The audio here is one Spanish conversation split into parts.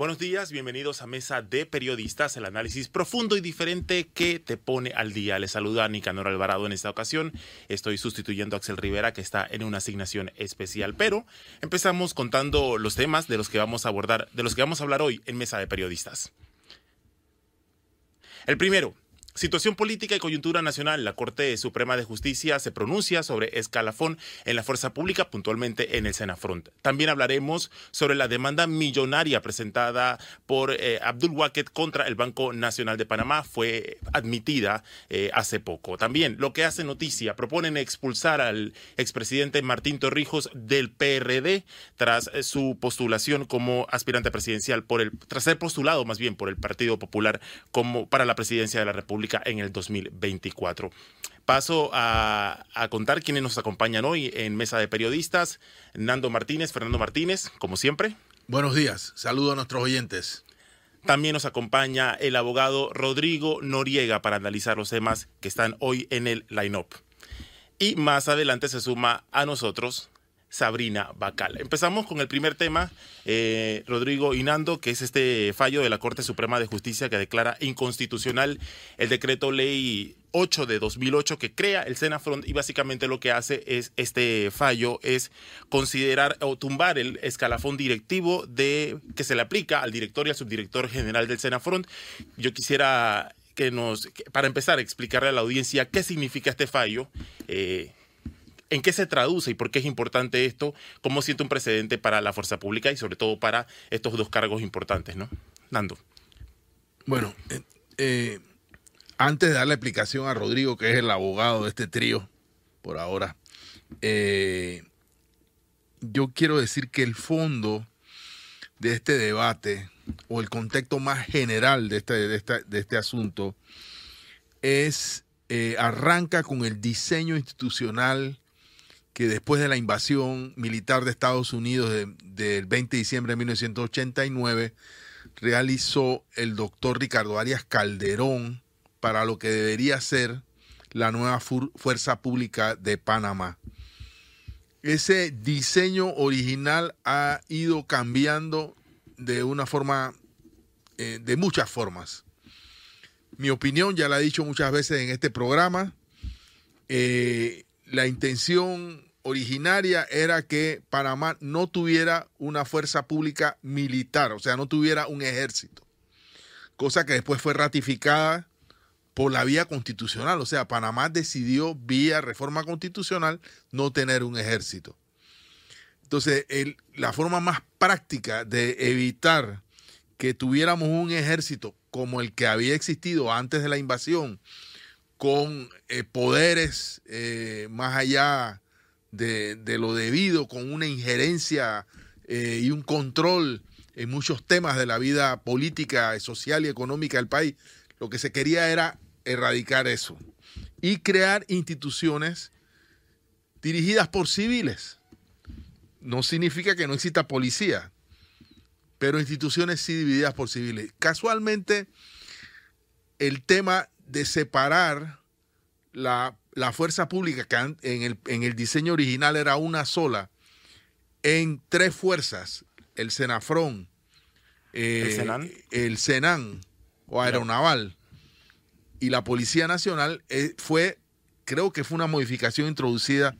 Buenos días, bienvenidos a Mesa de Periodistas, el análisis profundo y diferente que te pone al día. Les saluda Nicanor Alvarado en esta ocasión. Estoy sustituyendo a Axel Rivera, que está en una asignación especial. Pero empezamos contando los temas de los que vamos a abordar, de los que vamos a hablar hoy en Mesa de Periodistas. El primero, Situación política y coyuntura nacional. La Corte Suprema de Justicia se pronuncia sobre escalafón en la fuerza pública, puntualmente en el Senafront. También hablaremos sobre la demanda millonaria presentada por eh, Abdul Waket contra el Banco Nacional de Panamá. Fue admitida eh, hace poco. También lo que hace noticia, proponen expulsar al expresidente Martín Torrijos del PRD tras eh, su postulación como aspirante presidencial por el, tras ser postulado más bien por el Partido Popular como para la presidencia de la República en el 2024. Paso a, contar quiénes nos acompañan hoy en Mesa de Periodistas. Nando Martínez, Fernando Martínez, como siempre. Buenos días, saludo a nuestros oyentes. También nos acompaña el abogado Rodrigo Noriega para analizar los temas que están hoy en el line-up. Y más adelante se suma a nosotros Sabrina Bacal. Empezamos con el primer tema, eh, Rodrigo Inando, que es este fallo de la Corte Suprema de Justicia que declara inconstitucional el decreto ley 8 de 2008 que crea el Senafront y básicamente lo que hace es este fallo es considerar o tumbar el escalafón directivo de que se le aplica al director y al subdirector general del Senafront. Yo quisiera que nos, para empezar, explicarle a la audiencia qué significa este fallo. Eh, ¿En qué se traduce y por qué es importante esto? ¿Cómo siente un precedente para la fuerza pública y sobre todo para estos dos cargos importantes, ¿no? Nando. Bueno, eh, eh, antes de dar la explicación a Rodrigo, que es el abogado de este trío, por ahora, eh, yo quiero decir que el fondo de este debate o el contexto más general de este, de este asunto es, arranca con el diseño institucional que después de la invasión militar de Estados Unidos del 20 de diciembre de 1989 realizó el doctor Ricardo Arias Calderón para lo que debería ser la nueva Fuerza Pública de Panamá. Ese diseño original ha ido cambiando de una forma, eh, de muchas formas. Mi opinión, ya la he dicho muchas veces en este programa, eh, la intención originaria era que Panamá no tuviera una fuerza pública militar, o sea, no tuviera un ejército, cosa que después fue ratificada por la vía constitucional, o sea, Panamá decidió vía reforma constitucional no tener un ejército. Entonces, la forma más práctica de evitar que tuviéramos un ejército como el que había existido antes de la invasión, con eh, poderes eh, más allá de, lo debido, con una injerencia eh, y un control en muchos temas de la vida política, social y económica del país. Lo que se quería era erradicar eso y crear instituciones dirigidas por civiles. No significa que no exista policía, pero instituciones sí divididas por civiles. Casualmente, el tema de separar la, fuerza pública, que en el, en el diseño original era una sola, en tres fuerzas, el Senafrón, eh, ¿El, Senan? o Aeronaval y la Policía Nacional, eh, fue, creo que fue una modificación introducida,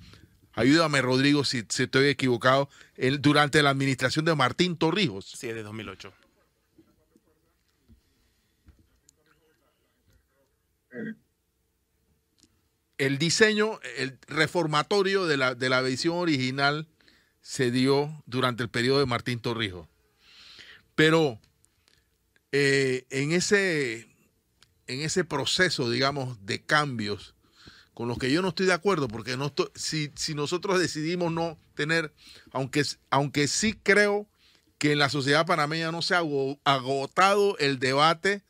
ayúdame Rodrigo si, si estoy equivocado, durante la administración de Martín Torrijos. Sí, de 2008 el diseño, el reformatorio de la, de la visión original se dio durante el periodo de Martín Torrijos. Pero eh, en, ese, en ese proceso, digamos, de cambios, con los que yo no estoy de acuerdo, porque no si, si nosotros decidimos no tener, aunque, aunque sí creo que en la sociedad panameña no se ha agotado el debate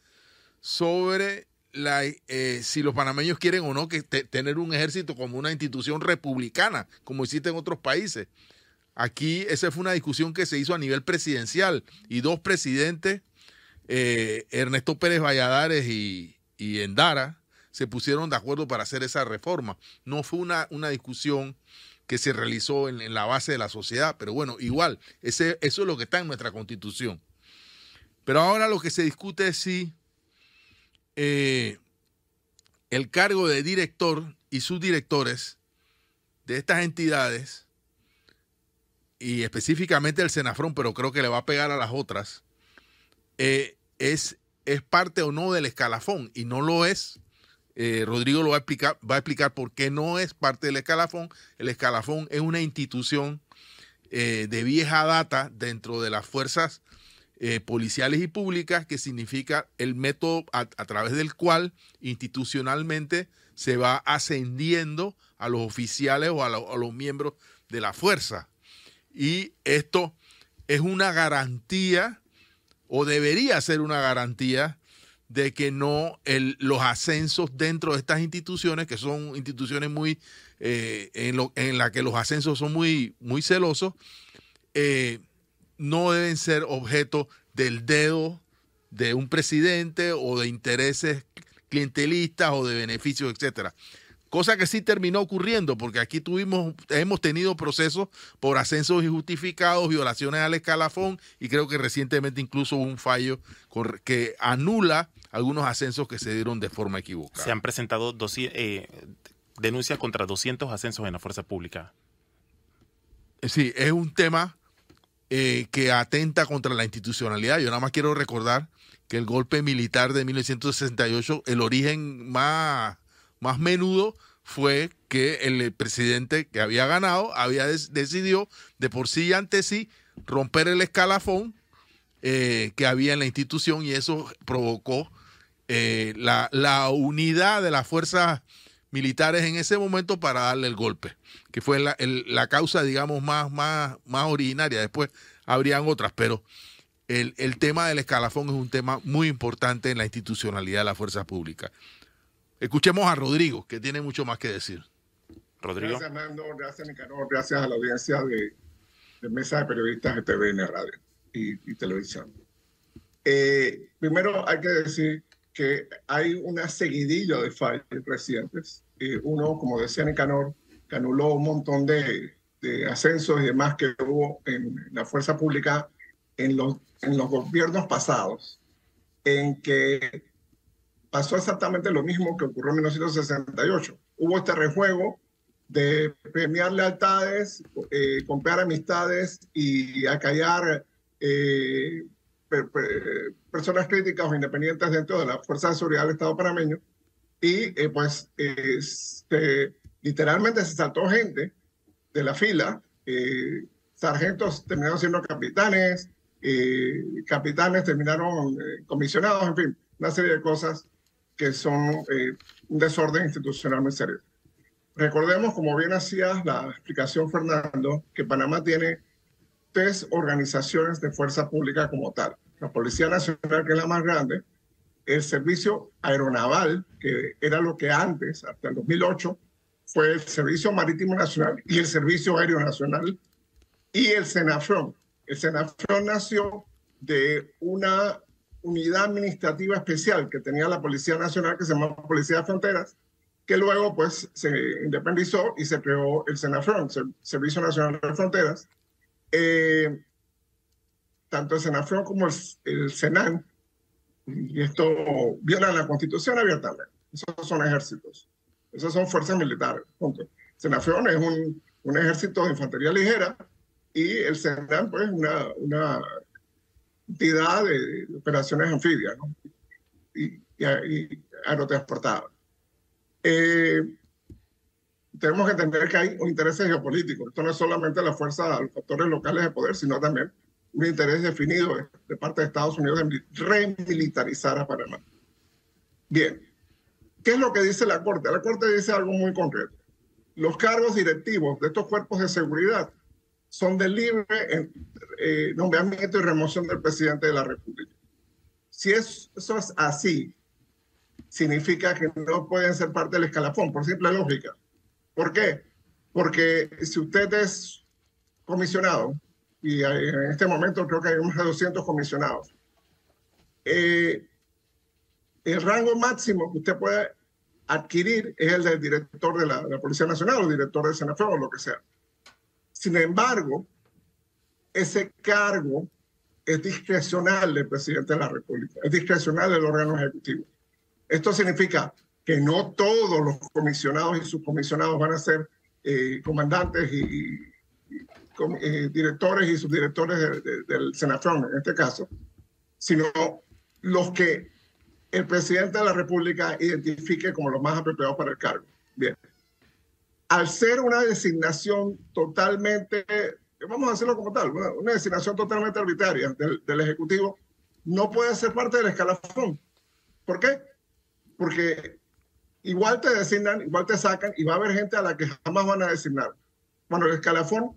sobre eh, si los panameños quieren o no que tener un ejército como una institución republicana, como existe en otros países. aquí esa fue una discusión que se hizo a nivel presidencial y dos presidentes, eh, Ernesto Pérez Valladares y, y Endara, se pusieron de acuerdo para hacer esa reforma. No fue una, una discusión que se realizó en, la base de la sociedad, pero bueno, igual, ese, eso es lo que está en nuestra constitución. Pero ahora lo que se discute es si eh, el cargo de director y subdirectores de estas entidades, y específicamente el Senafrón, pero creo que le va a pegar a las otras, eh, es, es parte o no del escalafón, y no lo es. Eh, Rodrigo lo va a explicar, va a explicar por qué no es parte del escalafón. El escalafón es una institución de vieja data dentro de las fuerzas eh, policiales y públicas, que significa el método a, través del cual institucionalmente se va ascendiendo a los oficiales o a, los miembros de la fuerza. Y esto es una garantía, o debería ser una garantía, de que no los ascensos dentro de estas instituciones, que son instituciones muy, eh, en, lo, la que los ascensos son muy, muy celosos, eh, no deben ser objeto del dedo de un presidente o de intereses clientelistas o de beneficios, etcétera. Cosa que sí terminó ocurriendo, porque aquí tuvimos, hemos tenido procesos por ascensos injustificados, violaciones al escalafón, y creo que recientemente incluso hubo un fallo que anula algunos ascensos que se dieron de forma equivocada. Se han presentado eh, denuncias contra 200 ascensos en la fuerza pública. Sí, es un tema eh, que atenta contra la institucionalidad. Yo nada más quiero recordar que el golpe militar de 1968, el origen más, más menudo fue que el presidente que había ganado había decidido de por sí y ante sí romper el escalafón eh, que había en la institución y eso provocó eh, la, la, unidad de las fuerzas militares en ese momento para darle el golpe, que fue la, la causa, digamos, más, más, más originaria. Después habrían otras, pero el, el, tema del escalafón es un tema muy importante en la institucionalidad de la fuerza pública. Escuchemos a Rodrigo, que tiene mucho más que decir. Rodrigo. Gracias, Nando. Gracias, Nicanor. Gracias a la audiencia de, de Mesa de Periodistas de TVN Radio y, y Televisión. Eh, primero hay que decir que hay una seguidilla de fallos recientes. Eh, uno, como decía Nicanor, que anuló un montón de, de, ascensos y demás que hubo en la fuerza pública en los, en los gobiernos pasados, en que pasó exactamente lo mismo que ocurrió en 1968. Hubo este rejuego de premiar lealtades, eh, comprar amistades y acallar eh, personas críticas o independientes dentro de la Fuerza de Seguridad del Estado panameño y eh, pues este, literalmente se saltó gente de la fila, eh, sargentos terminaron siendo capitanes, eh, capitanes terminaron comisionados, en fin, una serie de cosas que son un desorden institucional muy serio. Recordemos, como bien hacía la explicación Fernando, que Panamá tiene tres organizaciones de fuerza pública como tal. La Policía Nacional, que es la más grande, el Servicio Aeronaval, que era lo que antes, hasta el 2008, fue el Servicio Marítimo Nacional y el Servicio Aéreo Nacional, y el Senafron. El Senafron nació de una unidad administrativa especial que tenía la Policía Nacional, que se llamaba Policía de Fronteras, que luego pues se independizó y se creó el Senafron, el Servicio Nacional de Fronteras, eh, tanto el Senafron como el, el, Senan, y esto viola la Constitución abiertamente. Esos son ejércitos, esos son fuerzas militares. Punto. Senafron es un, un, ejército de infantería ligera y el Senan, pues, una, una entidad de, operaciones anfibias ¿no? y, y, y aerotransportadas. Eh, tenemos que entender que hay intereses geopolíticos. Esto no es solamente la fuerza los factores locales de poder, sino también un interés definido de parte de Estados Unidos de remilitarizar a Panamá. Bien, ¿qué es lo que dice la Corte? La Corte dice algo muy concreto. Los cargos directivos de estos cuerpos de seguridad son de libre eh, nombramiento y remoción del presidente de la República. Si es, eso es así, significa que no pueden ser parte del escalafón, por simple lógica. ¿Por qué? Porque si usted es comisionados, y en este momento creo que hay más de 200 comisionados. Eh, el rango máximo que usted puede adquirir es el del director de la, Policía Nacional o director del Senado o lo que sea. Sin embargo, ese cargo es discrecional del presidente de la República, es discrecional del órgano ejecutivo. Esto significa que no todos los comisionados y subcomisionados van a ser eh, comandantes y, eh, directores y subdirectores del Senafron, en este caso, sino los que el presidente de la República identifique como los más apropiados para el cargo. Bien. Al ser una designación totalmente, vamos a hacerlo como tal, una, designación totalmente arbitraria del, del, Ejecutivo, no puede ser parte del escalafón. ¿Por qué? Porque igual te designan, igual te sacan y va a haber gente a la que jamás van a designar. Bueno, el escalafón,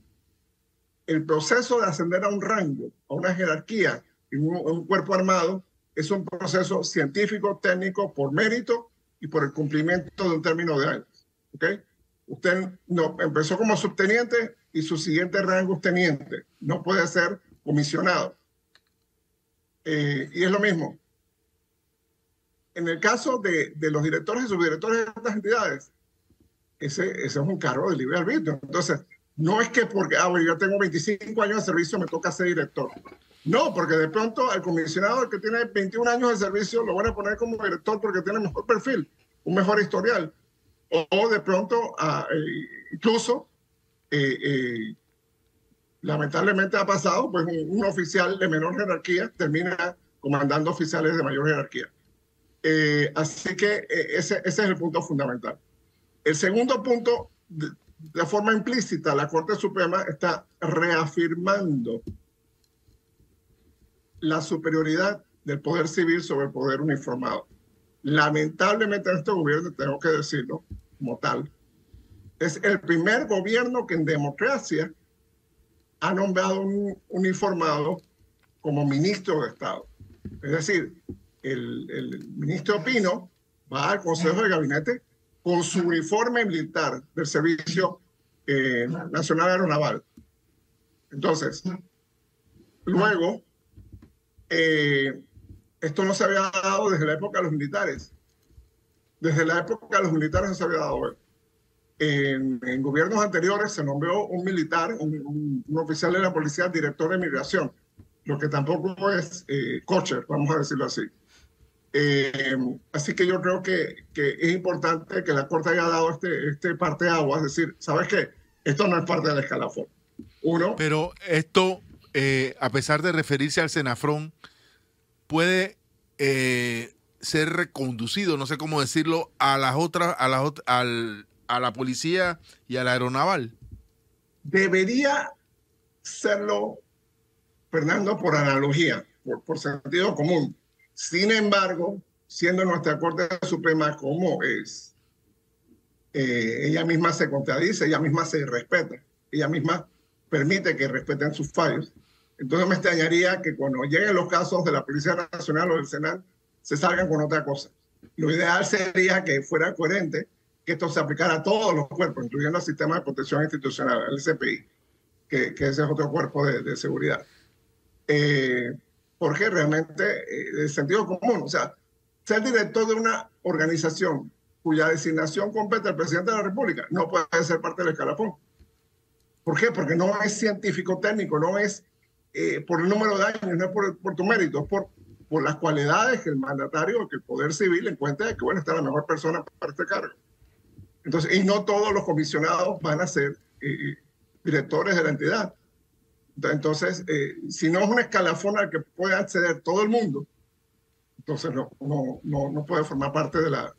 el proceso de ascender a un rango, a una jerarquía en un cuerpo armado, es un proceso científico, técnico, por mérito y por el cumplimiento de un término de años. ¿ok? Usted no, empezó como subteniente y su siguiente rango es teniente. No puede ser comisionado. Eh, y es lo mismo. En el caso de, los directores y subdirectores de estas entidades, ese, es un cargo de libre arbitrio. Entonces, no es que porque ah, yo tengo 25 años de servicio me toca ser director. No, porque de pronto al comisionado que tiene 21 años de servicio lo van a poner como director porque tiene mejor perfil, un mejor historial. O, de pronto, ah, eh, incluso, eh, eh, lamentablemente ha pasado, pues un, oficial de menor jerarquía termina comandando oficiales de mayor jerarquía. Así que ese, ese, es el punto fundamental. El segundo punto, de, de forma implícita, la Corte Suprema está reafirmando la superioridad del poder civil sobre el poder uniformado. Lamentablemente en este gobierno, tengo que decirlo como tal, es el primer gobierno que en democracia ha nombrado un uniformado como ministro de Estado. Es decir, el, ministro Pino va al Consejo de Gabinete con su uniforme militar del Servicio eh, Nacional Aeronaval. Entonces, luego eh, esto no se había dado desde la época de los militares. Desde la época de los militares no se había dado. En, gobiernos anteriores se nombró un militar, un, oficial de la policía, director de migración, lo que tampoco es eh, vamos a decirlo así. Eh, así que yo creo que, que, es importante que la Corte haya dado este, este parte de agua, es decir, ¿sabes qué? Esto no es parte del escalafón. Uno. Pero esto eh, a pesar de referirse al Senafrón, puede eh, ser reconducido, no sé cómo decirlo, a las otras, a, las, a la policía y a la aeronaval. Debería serlo, Fernando, por analogía, por, sentido común. Sin embargo, siendo nuestra Corte Suprema como es, eh, ella misma se contradice, ella misma se respeta, ella misma permite que respeten sus fallos. Entonces me extrañaría que cuando lleguen los casos de la Policía Nacional o del Senado, se salgan con otra cosa. Lo ideal sería que fuera coherente que esto se aplicara a todos los cuerpos, incluyendo el Sistema de Protección Institucional, el que, que ese es otro cuerpo de, seguridad. Eh, porque realmente, eh, sentido común, o sea, ser director de una organización cuya designación compete al presidente de la República no puede ser parte del escalafón. ¿Por qué? Porque no es científico técnico, no es eh, por el número de años, no es por, tu mérito, es por, por las cualidades que el mandatario, que el poder civil encuentra de que, bueno, está la mejor persona para este cargo. Entonces, y no todos los comisionados van a ser eh, directores de la entidad. Entonces, eh, si no es un escalafón al que puede acceder todo el mundo, entonces no, no, no, no puede formar parte de la,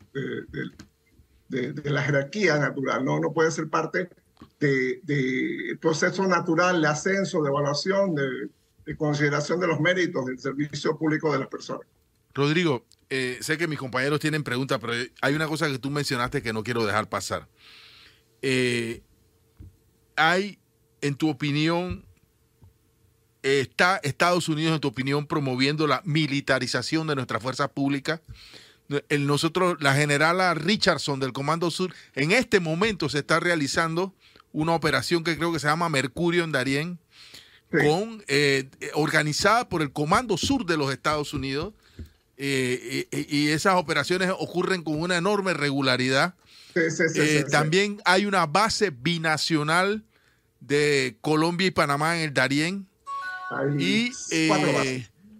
de, la jerarquía natural, no, no puede ser parte de, proceso natural de ascenso, de evaluación, de, consideración de los méritos del servicio público de las personas. Rodrigo, eh, sé que mis compañeros tienen preguntas, pero hay una cosa que tú mencionaste que no quiero dejar pasar. Eh, hay, en tu opinión, ¿está Estados Unidos, en tu opinión, promoviendo la militarización de nuestra fuerza pública? El, nosotros, la generala Richardson del Comando Sur, en este momento se está realizando una operación que creo que se llama Mercurio en Darién, con, eh, organizada por el Comando Sur de los Estados Unidos. Eh, y, esas operaciones ocurren con una enorme regularidad. también hay una base binacional de Colombia y Panamá en el Darién. Y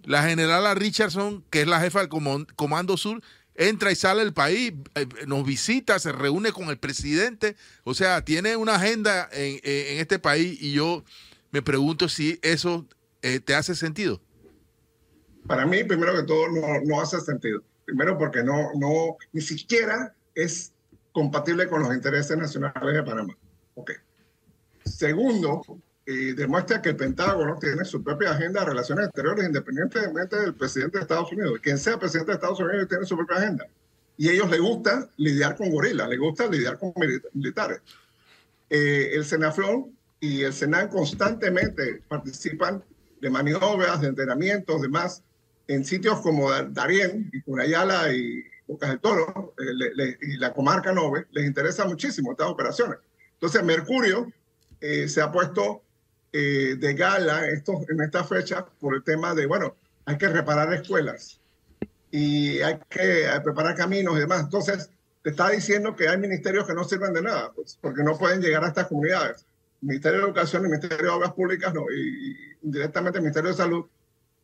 la generala Richardson, que es la jefa del Comando Sur, entra y sale del país, eh, nos visita, se reúne con el presidente, o sea, tiene una agenda en, este país y yo me pregunto si eso eh, te hace sentido. Para mí, primero que todo, no, hace sentido. Primero porque no, no, ni siquiera es compatible con los intereses nacionales de Panamá. Okay. Segundo, y demuestra que el Pentágono tiene su propia agenda de relaciones exteriores independientemente del presidente de Estados Unidos. Quien sea presidente de Estados Unidos tiene su propia agenda. Y a ellos les gusta lidiar con gorilas, les gusta lidiar con militares. Eh, el Senaflón y el Senan constantemente participan de maniobras, de entrenamientos, demás, en sitios como Darién y Cunayala y Bocas del Toro eh, y la comarca Nove, les interesa muchísimo estas operaciones. Entonces, Mercurio eh, se ha puesto eh, de gala esto, en esta fecha por el tema de, bueno, hay que reparar escuelas y hay que preparar caminos y demás. Entonces, te está diciendo que hay ministerios que no sirven de nada, pues, porque no pueden llegar a estas comunidades. Ministerio de Educación, el Ministerio de Obras Públicas no, y, directamente el Ministerio de Salud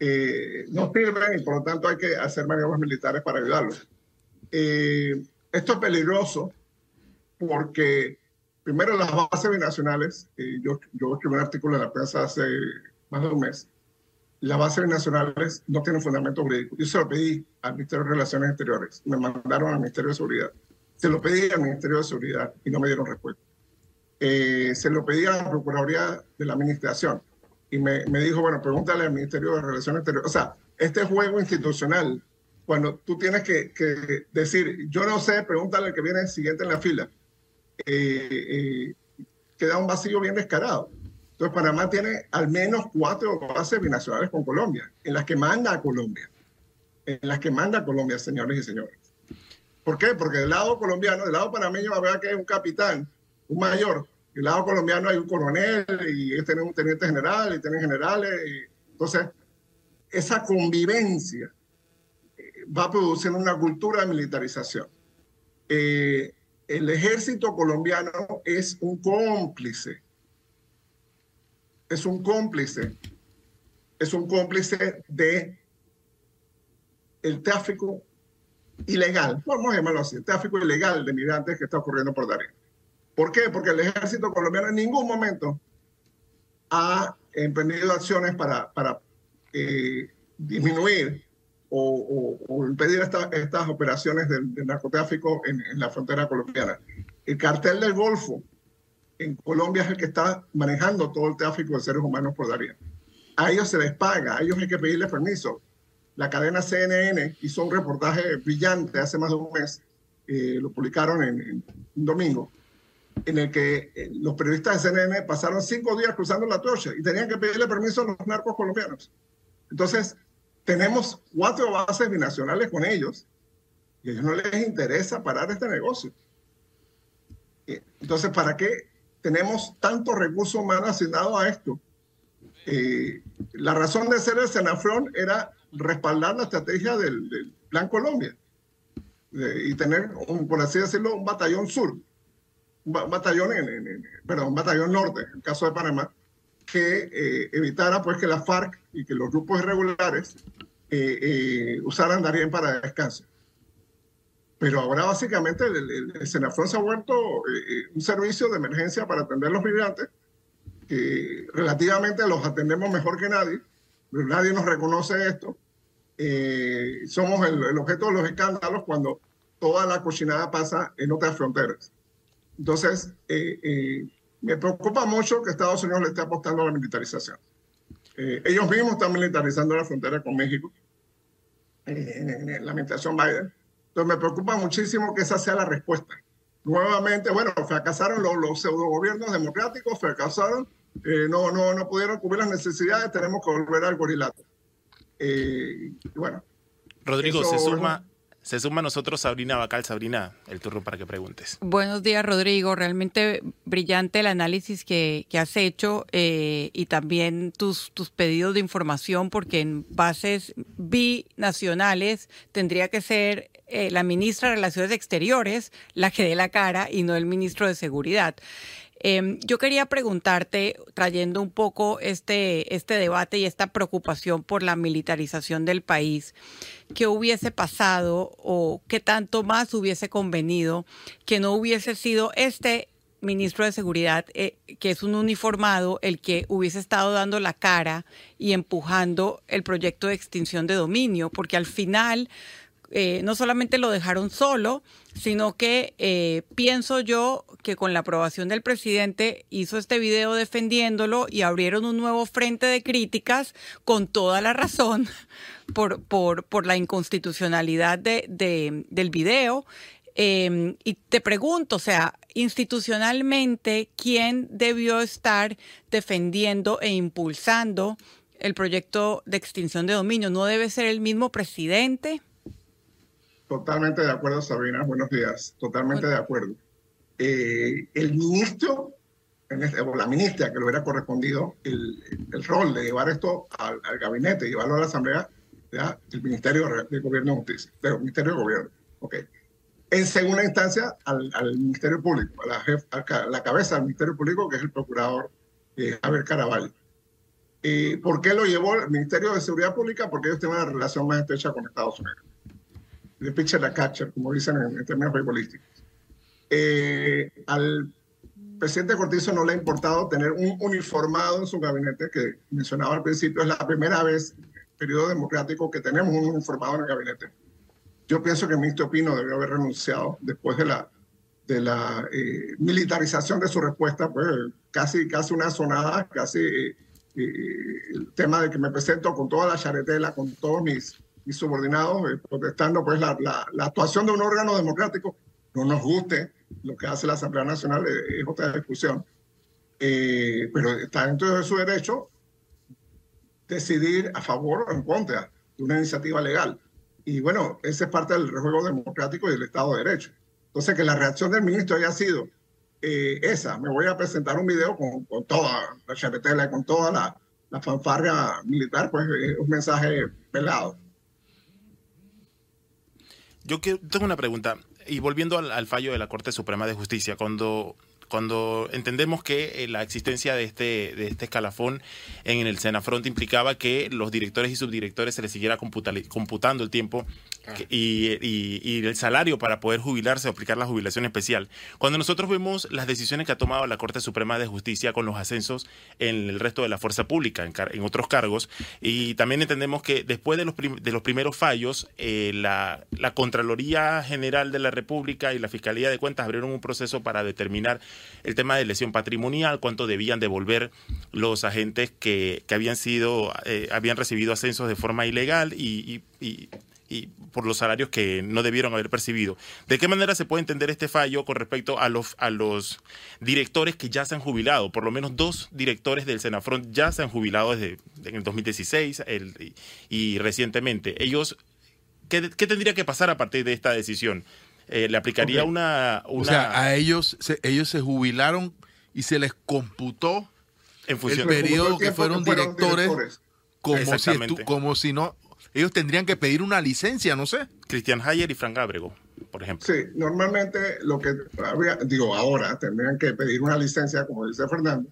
eh, no sirven y por lo tanto hay que hacer maniobras militares para ayudarlos. Eh, esto es peligroso porque primero las bases binacionales, yo, yo escribí un artículo en la prensa hace más de un mes, las bases binacionales no tienen fundamento jurídico. Yo se lo pedí al Ministerio de Relaciones Exteriores, me mandaron al Ministerio de Seguridad. Se lo pedí al Ministerio de Seguridad y no me dieron respuesta. Eh, se lo pedí a la Procuraduría de la Administración y me, me, dijo, bueno, pregúntale al Ministerio de Relaciones Exteriores. O sea, este juego institucional, cuando tú tienes que, que decir, yo no sé, pregúntale al que viene siguiente en la fila eh, eh, queda un vacío bien descarado. Entonces Panamá tiene al menos cuatro bases binacionales con Colombia, en las que manda a Colombia, en las que manda a Colombia, señores y señores. ¿Por qué? Porque del lado colombiano, del lado panameño ver que hay un capitán, un mayor, del lado colombiano hay un coronel y tienen un teniente general y tienen generales. entonces, esa convivencia eh, va produciendo una cultura de militarización. Eh, el ejército colombiano es un cómplice. Es un cómplice. Es un cómplice de el tráfico ilegal, vamos a llamarlo así, el tráfico ilegal de migrantes que está ocurriendo por Darío. ¿Por qué? Porque el ejército colombiano en ningún momento ha emprendido acciones para, para eh, disminuir o, impedir estas operaciones de, narcotráfico en, la frontera colombiana. El cartel del Golfo en Colombia es el que está manejando todo el tráfico de seres humanos por Darien. A ellos se les paga, a ellos hay que pedirles permiso. La cadena CNN hizo un reportaje brillante hace más de un mes, eh, lo publicaron en, un domingo, en el que eh, los periodistas de CNN pasaron cinco días cruzando la trocha y tenían que pedirle permiso a los narcos colombianos. Entonces, tenemos cuatro bases binacionales con ellos y a ellos no les interesa parar este negocio. Entonces, ¿para qué tenemos tantos recursos humanos asignados a esto? Eh, la razón de ser el Senafrón era respaldar la estrategia del, Plan Colombia y tener, por así decirlo, un batallón sur, un batallón, en, un batallón norte, en el caso de Panamá, que eh, evitara pues que la FARC y que los grupos irregulares eh, eh, usaran Darien para descanso. Pero ahora básicamente el, el, se ha vuelto un servicio de emergencia para atender a los migrantes, que relativamente los atendemos mejor que nadie, pero nadie nos reconoce esto. somos el, el objeto de los escándalos cuando toda la cochinada pasa en otras fronteras. Entonces, eh, me preocupa mucho que Estados Unidos le esté apostando a la militarización. Eh, ellos mismos están militarizando la frontera con México, eh, en, la administración Biden. Entonces me preocupa muchísimo que esa sea la respuesta. Nuevamente, bueno, fracasaron los, los pseudo gobiernos democráticos, fracasaron, eh, no, no, no pudieron cubrir las necesidades, tenemos que volver al gorilato. bueno. Rodrigo, se suma, Se suma a nosotros Sabrina Bacal. Sabrina, el turno para que preguntes. Buenos días, Rodrigo. Realmente brillante el análisis que, que has hecho eh, y también tus, tus pedidos de información, porque en bases binacionales tendría que ser eh, la ministra de Relaciones Exteriores la que dé la cara y no el ministro de Seguridad. Eh, yo quería preguntarte, trayendo un poco este, este debate y esta preocupación por la militarización del país, ¿qué hubiese pasado o qué tanto más hubiese convenido que no hubiese sido este ministro de Seguridad, eh, que es un uniformado, el que hubiese estado dando la cara y empujando el proyecto de extinción de dominio, porque al final eh, no solamente lo dejaron solo, sino que eh, pienso yo que con la aprobación del presidente hizo este video defendiéndolo y abrieron un nuevo frente de críticas con toda la razón por, la inconstitucionalidad de, de, del video. Eh, y te pregunto, o sea, institucionalmente, ¿quién debió estar defendiendo e impulsando el proyecto de extinción de dominio? ¿No debe ser el mismo presidente? Totalmente de acuerdo, Sabrina. Buenos días. Totalmente de acuerdo. Eh, el ministro, este, o la ministra que le hubiera correspondido el, el rol de llevar esto al, al, gabinete, llevarlo a la Asamblea, ¿ya? el Ministerio de Gobierno de Justicia, el Ministerio de Gobierno. Ok. En segunda instancia, al, al Ministerio Público, a la, jef, a la, cabeza del Ministerio Público, que es el procurador eh, Javier Caraballo. Eh, ¿Por qué lo llevó el Ministerio de Seguridad Pública? Porque ellos tienen una relación más estrecha con Estados Unidos de pitcher la catcher, como dicen en, en términos futbolísticos. Eh, al presidente Cortizo no le ha importado tener un uniformado en su gabinete, que mencionaba al principio, es la primera vez en el periodo democrático que tenemos un uniformado en el gabinete. Yo pienso que el ministro Pino debió haber renunciado después de la, de la eh, militarización de su respuesta, pues casi, casi una sonada, casi eh, el tema de que me presento con toda la charetela, con todos mis y subordinados eh, protestando pues la, la, la, actuación de un órgano democrático. No nos guste lo que hace la Asamblea Nacional, eh, es otra discusión. Eh, pero está dentro de su derecho decidir a favor o en contra de una iniciativa legal. Y bueno, ese es parte del juego democrático y del Estado de Derecho. Entonces, que la reacción del ministro haya sido eh, esa, me voy a presentar un video con, con toda la charretela, con toda la, la fanfarria militar, pues es un mensaje velado. Yo tengo una pregunta, y volviendo al, al, fallo de la Corte Suprema de Justicia, cuando, cuando entendemos que la existencia de este, de este escalafón en el Senafront implicaba que los directores y subdirectores se les siguiera computando el tiempo ah. y, y, y, el salario para poder jubilarse o aplicar la jubilación especial. Cuando nosotros vemos las decisiones que ha tomado la Corte Suprema de Justicia con los ascensos en el resto de la fuerza pública, en, en otros cargos, y también entendemos que después de los, de los primeros fallos, eh, la, la Contraloría General de la República y la Fiscalía de Cuentas abrieron un proceso para determinar el tema de lesión patrimonial, cuánto debían devolver los agentes que, que habían sido, eh, habían recibido ascensos de forma ilegal y, y, y por los salarios que no debieron haber percibido. ¿De qué manera se puede entender este fallo con respecto a los, a los directores que ya se han jubilado? Por lo menos dos directores del Senafront ya se han jubilado desde en el 2016 el, y, y, recientemente. Ellos, ¿qué, ¿qué, tendría que pasar a partir de esta decisión? Eh, ¿Le aplicaría okay. una, una, O sea, a ellos se, ellos se jubilaron y se les computó en función el periodo que fueron, que fueron directores, directores, Como, si estu, como si no ellos tendrían que pedir una licencia, no sé. Cristian Hayer y Frank Ábrego, por ejemplo. Sí, normalmente lo que habría, digo, ahora tendrían que pedir una licencia, como dice Fernando,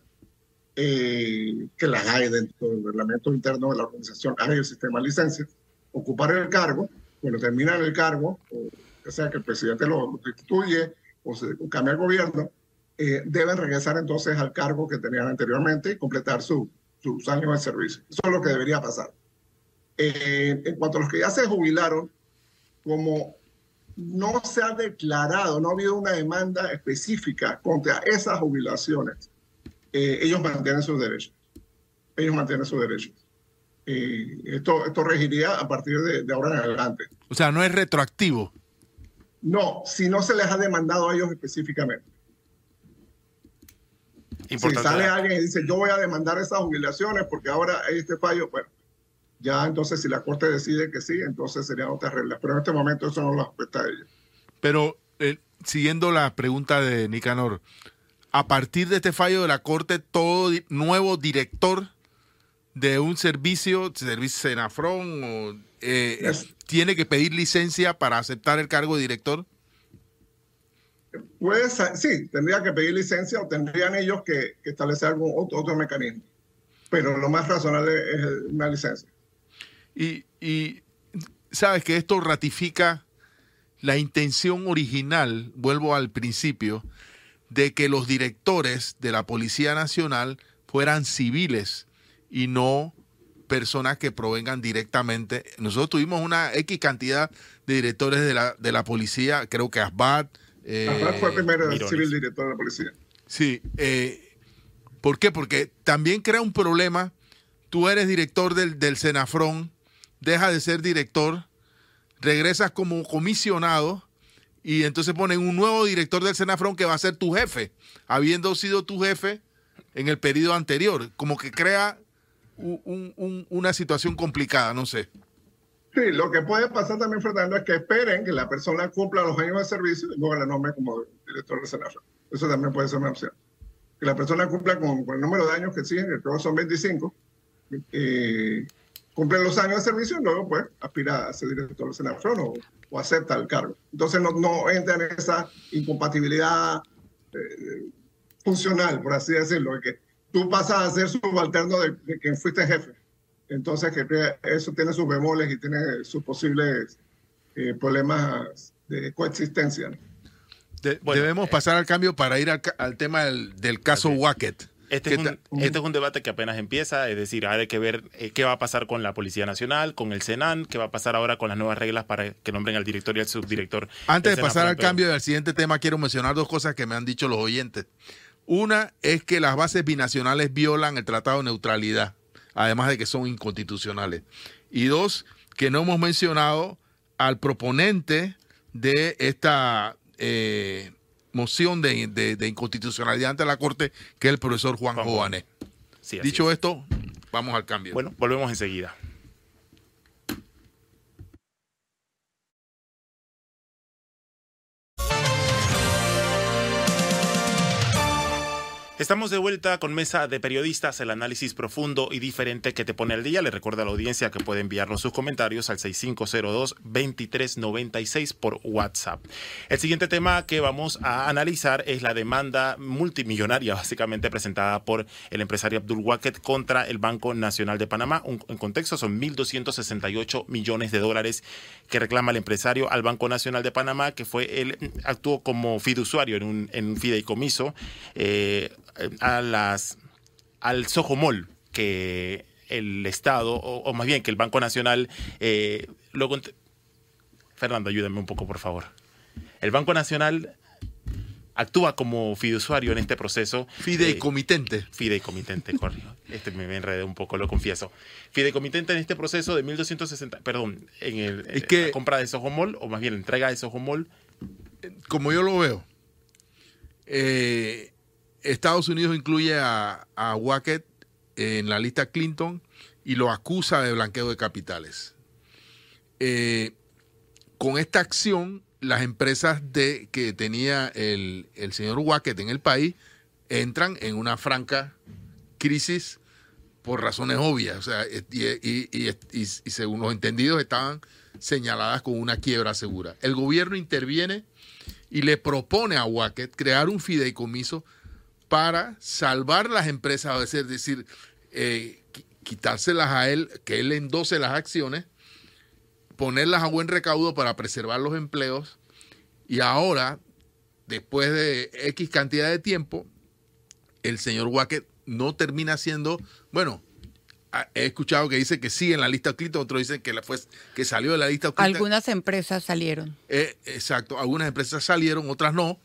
eh, que las hay dentro del reglamento interno de la organización, hay el sistema de licencias, ocupar el cargo, cuando terminan el cargo, o sea que el presidente lo destituye o se cambia el gobierno, eh, deben regresar entonces al cargo que tenían anteriormente y completar su, sus años de servicio. Eso es lo que debería pasar. Eh, en cuanto a los que ya se jubilaron, como no se ha declarado, no ha habido una demanda específica contra esas jubilaciones, eh, ellos mantienen sus derechos. Ellos mantienen sus derechos. Eh, esto, esto regiría a partir de, de, ahora en adelante. O sea, no es retroactivo. No, si no se les ha demandado a ellos específicamente. Importante. Si sale alguien y dice, yo voy a demandar esas jubilaciones porque ahora hay este fallo, bueno, Ya entonces si la Corte decide que sí, entonces serían otras reglas. Pero en este momento eso no lo afecta a ella. Pero eh, siguiendo la pregunta de Nicanor, a partir de este fallo de la Corte, todo di- nuevo director de un servicio, servicio Senafron, o, eh, tiene que pedir licencia para aceptar el cargo de director. Puede ser- sí, tendría que pedir licencia o tendrían ellos que, que establecer algún otro, otro mecanismo. Pero lo más razonable es una licencia. Y, y sabes que esto ratifica la intención original, vuelvo al principio, de que los directores de la Policía Nacional fueran civiles y no personas que provengan directamente. Nosotros tuvimos una X cantidad de directores de la, de la policía, creo que Asbat. eh, Rafael fue el primero civil director de la policía. Sí, eh, ¿por qué? Porque también crea un problema. Tú eres director del, del Senafrón, deja de ser director, regresas como comisionado y entonces ponen un nuevo director del Senafrón que va a ser tu jefe, habiendo sido tu jefe en el periodo anterior. Como que crea un- un- un- una situación complicada, no sé. Sí, lo que puede pasar también, Fernando, es que esperen que la persona cumpla los años de servicio y luego la nombren como director de Senafra. Eso también puede ser una opción. Que la persona cumpla con, con el número de años que exigen, que que son 25, eh, cumple los años de servicio y luego pues aspira a ser director de Senafra o, o acepta el cargo. Entonces no, no entra en esa incompatibilidad eh, funcional, por así decirlo, de que tú pasas a ser subalterno de, de quien fuiste jefe. Entonces, que eso tiene sus bemoles y tiene sus posibles eh, problemas de coexistencia. ¿no? De- Bueno, debemos eh, pasar al cambio para ir al, tema del, del caso es. Wackett. Este ¿Qué es, un, ta- este es un debate que apenas empieza, es decir, hay que ver eh, qué va a pasar con la Policía Nacional, con el Senan, qué va a pasar ahora con las nuevas reglas para que nombren al director y al subdirector. Antes de pasar al pero- cambio del siguiente tema, quiero mencionar dos cosas que me han dicho los oyentes. Una es que las bases binacionales violan el Tratado de Neutralidad, además de que son inconstitucionales. Y dos, que no hemos mencionado al proponente de esta eh, moción de, de- de inconstitucionalidad ante la Corte, que es el profesor Juan Juan. Sí, Dicho es. esto, vamos al cambio. Bueno, volvemos enseguida. Estamos de vuelta con Mesa de Periodistas, el análisis profundo y diferente que te pone al día. Le recuerdo a la audiencia que puede enviarnos sus comentarios al 6502-2396 por WhatsApp. El siguiente tema que vamos a analizar es la demanda multimillonaria, básicamente presentada por el empresario Abdul Wacket contra el Banco Nacional de Panamá. Un- en contexto, son 1.268 millones de dólares que reclama el empresario al Banco Nacional de Panamá, que fue él actuó como fiduciario en un, en un fideicomiso eh, a las al Sojomol que el Estado, o, o más bien que el Banco Nacional eh, lo Fernando, ayúdame un poco, por favor. El Banco Nacional actúa como fiduciario en este proceso. eh, Fideicomitente. fideicomitente, corrijo. Este me, me enredé un poco, lo confieso. Fideicomitente en este proceso de 1260, perdón, en el, Es en que- la compra de Sojomol, o más bien la entrega de Sojomol. como yo lo veo, eh, Estados Unidos incluye a, a Wackett en la lista Clinton y lo acusa de blanqueo de capitales. Eh, con esta acción, las empresas de, que tenía el, señor Wackett en el país entran en una franca crisis por razones obvias. O sea, y- y según los entendidos estaban señaladas con una quiebra segura. El gobierno interviene y le propone a Wackett crear un fideicomiso para salvar las empresas, es decir, eh, qui- quitárselas a él, que él endose las acciones, ponerlas a buen recaudo para preservar los empleos y ahora, después de X cantidad de tiempo, el señor Wackett no termina siendo, bueno, he escuchado que dice que sigue en la lista Clinton, otros dicen que, la fue, que salió de la lista Clinton. Algunas empresas salieron. Eh, exacto, algunas empresas salieron, otras no.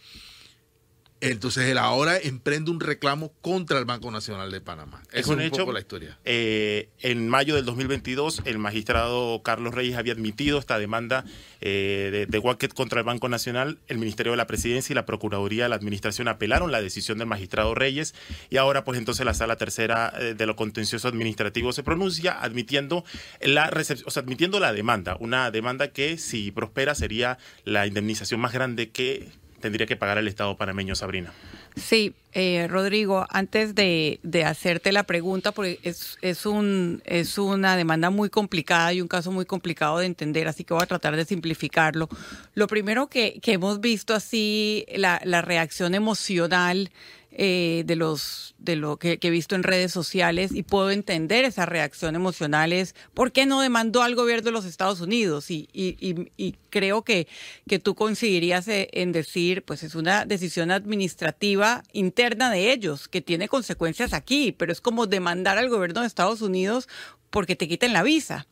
Entonces él ahora emprende un reclamo contra el Banco Nacional de Panamá. Es Esa un es un hecho. poco la historia. Eh, en mayo del 2022, el magistrado Carlos Reyes había admitido esta demanda eh, de, contra el Banco Nacional. El Ministerio de la Presidencia y la Procuraduría de la Administración apelaron la decisión del magistrado Reyes y ahora, pues entonces la Sala Tercera eh, de lo Contencioso Administrativo se pronuncia admitiendo la o sea, admitiendo la demanda, una demanda que si prospera sería la indemnización más grande que tendría que pagar el Estado panameño, Sabrina. Sí, eh, Rodrigo, antes de, de hacerte la pregunta, porque es, es, un, es una demanda muy complicada y un caso muy complicado de entender, así que voy a tratar de simplificarlo. Lo primero que, que hemos visto así, la, la reacción emocional eh, de los de lo que, he visto en redes sociales y puedo entender esa reacción emocional ¿por qué no demandó al gobierno de los Estados Unidos? Y, y, creo que, que tú coincidirías eh, en decir, pues es una decisión administrativa interna de ellos que tiene consecuencias aquí, pero es como demandar al gobierno de Estados Unidos porque te quiten la visa.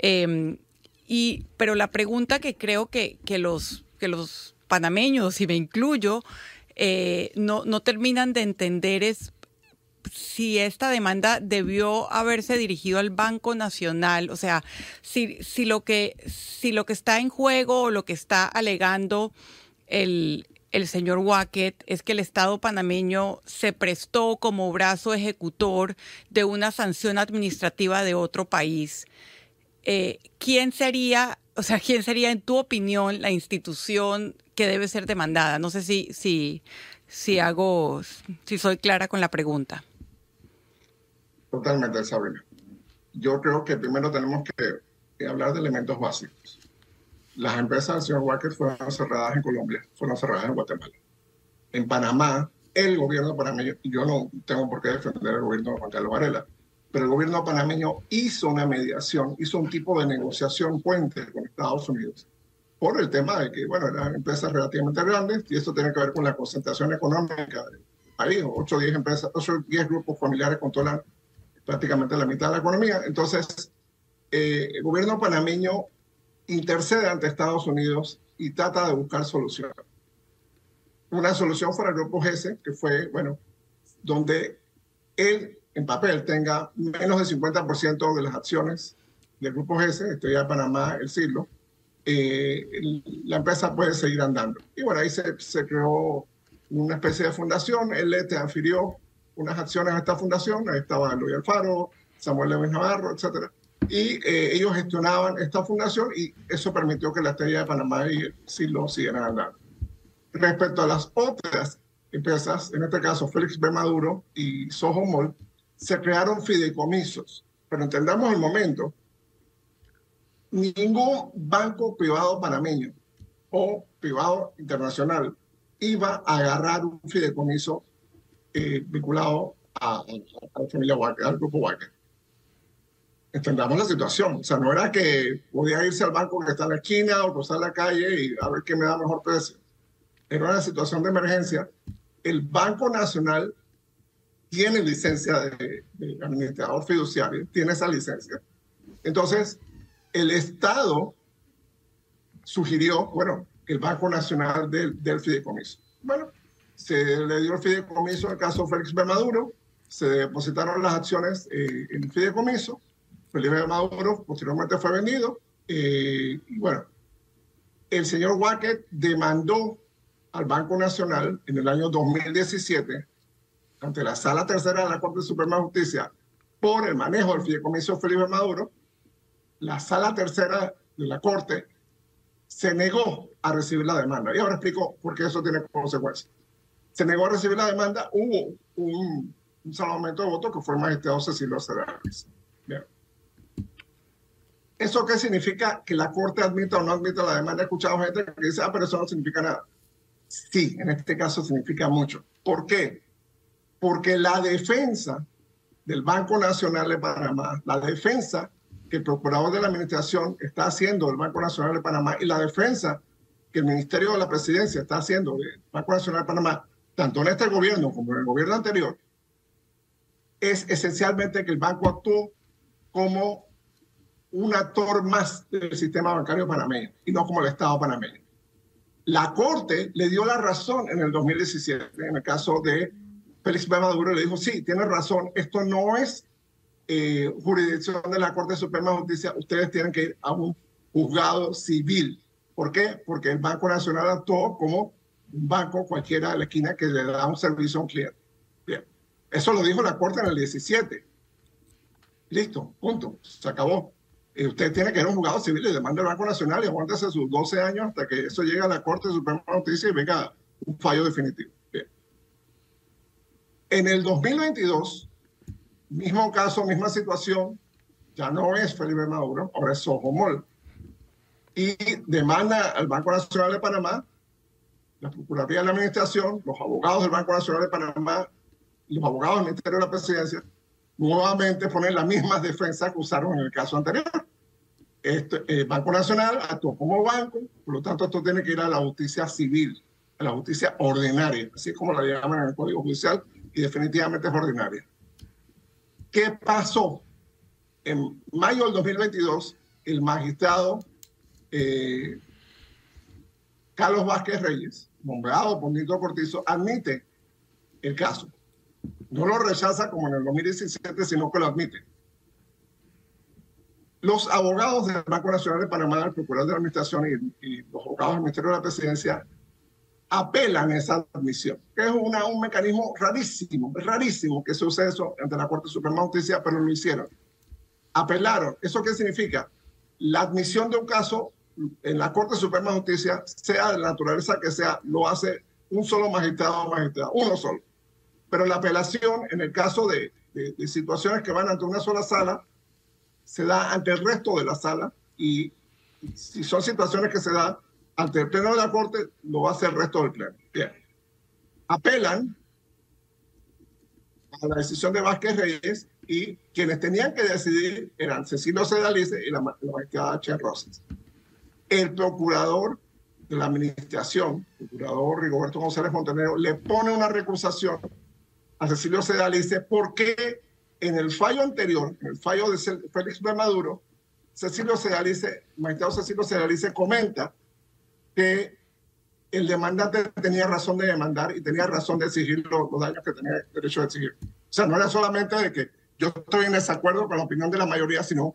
Eh, y, pero la pregunta que creo que, que, los, que los panameños, y me incluyo, eh, no, no terminan de entender es si esta demanda debió haberse dirigido al Banco Nacional, o sea, si, si, lo, que, si lo que está en juego o lo que está alegando el, el señor Wackett es que el Estado panameño se prestó como brazo ejecutor de una sanción administrativa de otro país. Eh, ¿Quién sería, o sea, quién sería en tu opinión la institución que debe ser demandada? No sé si, si, si hago, si soy clara con la pregunta. Totalmente, Sabrina. Yo creo que primero tenemos que hablar de elementos básicos. Las empresas del señor Wackett fueron cerradas en Colombia, fueron cerradas en Guatemala. En Panamá, el gobierno panameño, yo no tengo por qué defender el gobierno de Juan Carlos Varela, pero el gobierno panameño hizo una mediación, hizo un tipo de negociación puente con Estados Unidos por el tema de que, bueno, eran empresas relativamente grandes y esto tiene que ver con la concentración económica del país, 8 o 10 empresas, 8 o 10 grupos familiares controlan prácticamente la mitad de la economía. Entonces, eh, el gobierno panameño intercede ante Estados Unidos y trata de buscar soluciones. Una solución fue el grupo GESE, que fue, bueno, donde él en papel tenga menos del 50% de las acciones del grupo GESE, estoy ya Panamá, el siglo, eh, la empresa puede seguir andando. Y bueno, ahí se, creó una especie de fundación, él le transfirió unas acciones a esta fundación, ahí estaba Luis Alfaro, Samuel Lewis Navarro, etcétera. Y eh, ellos gestionaban esta fundación y eso permitió que la estrella de Panamá y el siglo siguieran andando. Respecto a las otras empresas, en este caso Félix B. Maduro y Soho Mall, se crearon fideicomisos. Pero entendamos el momento, ningún banco privado panameño o privado internacional iba a agarrar un fideicomiso eh, vinculado a, a, la familia Walker, al grupo Walker. Entendamos la situación. O sea, no era que podía irse al banco que está en la esquina o cruzar la calle y a ver qué me da mejor precio. Era una situación de emergencia. El Banco Nacional tiene licencia de, de administrador fiduciario, tiene esa licencia. Entonces, el Estado sugirió, bueno, el Banco Nacional del, del Fideicomiso. Bueno, se le dio el fideicomiso el caso Félix B. Se depositaron las acciones eh, en el fideicomiso. Maduro posteriormente fue vendido, eh, y bueno, el señor Wackett demandó al Banco Nacional en el año 2017 ante la Sala Tercera de la Corte Suprema de Justicia por el manejo del fideicomiso Felipe Maduro, la Sala Tercera de la Corte se negó a recibir la demanda. Y ahora explico por qué eso tiene consecuencias. Se negó a recibir la demanda, hubo un, un salvamento de votos que fue el magistrado Cecilio Cerraris. Bien. ¿Eso qué significa? Que la Corte admita o no admita la demanda. He escuchado gente que dice, ah, pero eso no significa nada. Sí, en este caso significa mucho. ¿Por qué? Porque la defensa del Banco Nacional de Panamá, la defensa que el procurador de la administración está haciendo del Banco Nacional de Panamá y la defensa que el Ministerio de la Presidencia está haciendo del Banco Nacional de Panamá, tanto en este gobierno como en el gobierno anterior, es esencialmente que el banco actuó como un actor más del sistema bancario panameño y no como el Estado panameño. La Corte le dio la razón en el 2017, en el caso de Félix B. Maduro, le dijo, sí, tiene razón, esto no es eh, jurisdicción de la Corte Suprema de Justicia, ustedes tienen que ir a un juzgado civil. ¿Por qué? Porque el Banco Nacional actuó como un banco cualquiera de la esquina que le da un servicio a un cliente. Bien. Eso lo dijo la Corte en el 17. Listo, punto. Se acabó. Y usted tiene que ir a un juzgado civil y demanda al Banco Nacional y aguántese sus 12 años hasta que eso llegue a la Corte Suprema de Justicia y venga un fallo definitivo. Bien. En el 2022, mismo caso, misma situación, ya no es Felipe Maduro, ahora es Sojomol. Y demanda al Banco Nacional de Panamá, la Procuraduría de la Administración, los abogados del Banco Nacional de Panamá y los abogados del Ministerio de la Presidencia, nuevamente ponen las mismas defensas que usaron en el caso anterior. El Banco Nacional actuó como banco, por lo tanto esto tiene que ir a la justicia civil, a la justicia ordinaria, así como la llaman en el Código Judicial, y definitivamente es ordinaria. ¿Qué pasó? En mayo del 2022, el magistrado eh, Carlos Vázquez Reyes, nombrado por Nito Cortizo, admite el caso. No lo rechaza como en el 2017, sino que lo admite. Los abogados del Banco Nacional de Panamá, el procurador de la Administración y, y los abogados del Ministerio de la Presidencia apelan esa admisión, que es una, un mecanismo rarísimo, rarísimo que se use eso ante la Corte Suprema de Justicia, pero lo hicieron. Apelaron. ¿Eso qué significa? La admisión de un caso en la Corte Suprema de Justicia, sea de la naturaleza que sea, lo hace un solo magistrado o magistrada, uno solo. Pero la apelación, en el caso de, de, de, situaciones que van ante una sola sala, se da ante el resto de la sala y si son situaciones que se dan ante el Pleno de la Corte, lo hacer el resto del Pleno. Bien. Apelan a la decisión de Vázquez Reyes y quienes tenían que decidir eran Cecilio Sedalice y la, la magistrada H. Rosas. El procurador de la administración, el procurador Rigoberto González Montenegro, le pone una recusación a Cecilio Sedalice porque en el fallo anterior, en el fallo de Félix B. Maduro, Cecilio Sedalice, magistrado Cecilio Sedalice comenta que el demandante tenía razón de demandar y tenía razón de exigir los, los, daños que tenía derecho a exigir. O sea, no era solamente de que yo estoy en desacuerdo con la opinión de la mayoría, sino,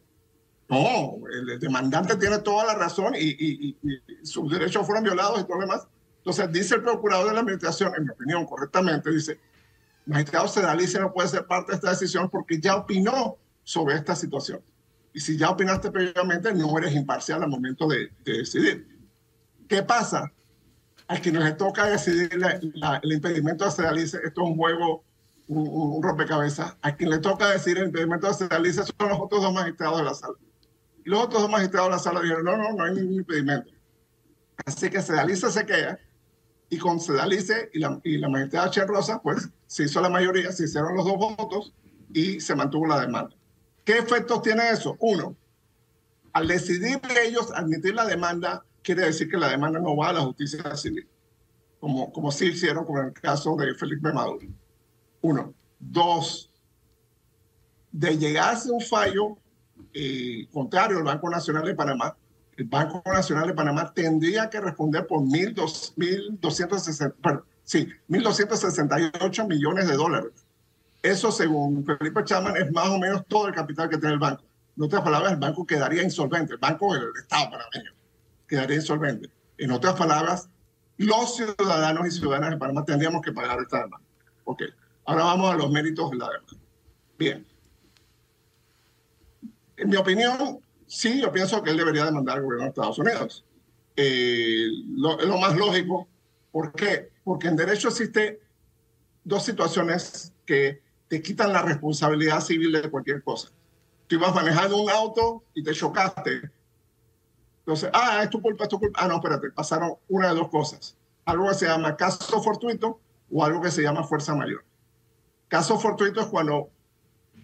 no, el demandante tiene toda la razón y, y, y, y sus derechos fueron violados y todo lo demás. Entonces, dice el procurador de la administración, en mi opinión, correctamente, dice, magistrado Sedalice no puede ser parte de esta decisión porque ya opinó sobre esta situación. Y si ya opinaste previamente, no eres imparcial al momento de, de decidir. ¿Qué pasa? A quienes les toca decidir el impedimento de Sedalice, esto es un juego, un, rompecabezas, a quien le toca decidir el impedimento de Sedalice son los otros dos magistrados de la sala. Los otros dos magistrados de la sala dijeron, no, no, no hay ningún impedimento. Así que Sedalice se queda y con Sedalice y la, y la magistrada Che Rosa, pues se hizo la mayoría, se hicieron los dos votos y se mantuvo la demanda. ¿Qué efectos tiene eso? Uno, al decidir ellos admitir la demanda, quiere decir que la demanda no va a la justicia civil, como, como sí hicieron con el caso de Felipe Maduro. Uno. Dos, de llegarse un fallo eh, contrario al Banco Nacional de Panamá, el Banco Nacional de Panamá tendría que responder por 1.260, sí, 1.268 millones de dólares. Eso, según Felipe Chaman, es más o menos todo el capital que tiene el banco. En otras palabras, el banco quedaría insolvente, el banco del Estado panameño quedaría insolvente. En otras palabras, los ciudadanos y ciudadanas de Panamá tendríamos que pagar esta demanda. Ok, ahora vamos a los méritos de la demanda. Bien. En mi opinión, sí, yo pienso que él debería demandar al gobierno de Estados Unidos. Eh, lo, lo más lógico. ¿Por qué? Porque en derecho existe dos situaciones que te quitan la responsabilidad civil de cualquier cosa. Tú ibas manejando un auto y te chocaste. Entonces, ah, es tu culpa, es tu culpa. Ah, no, espérate, pasaron una de dos cosas. Algo que se llama caso fortuito o algo que se llama fuerza mayor. Caso fortuito es cuando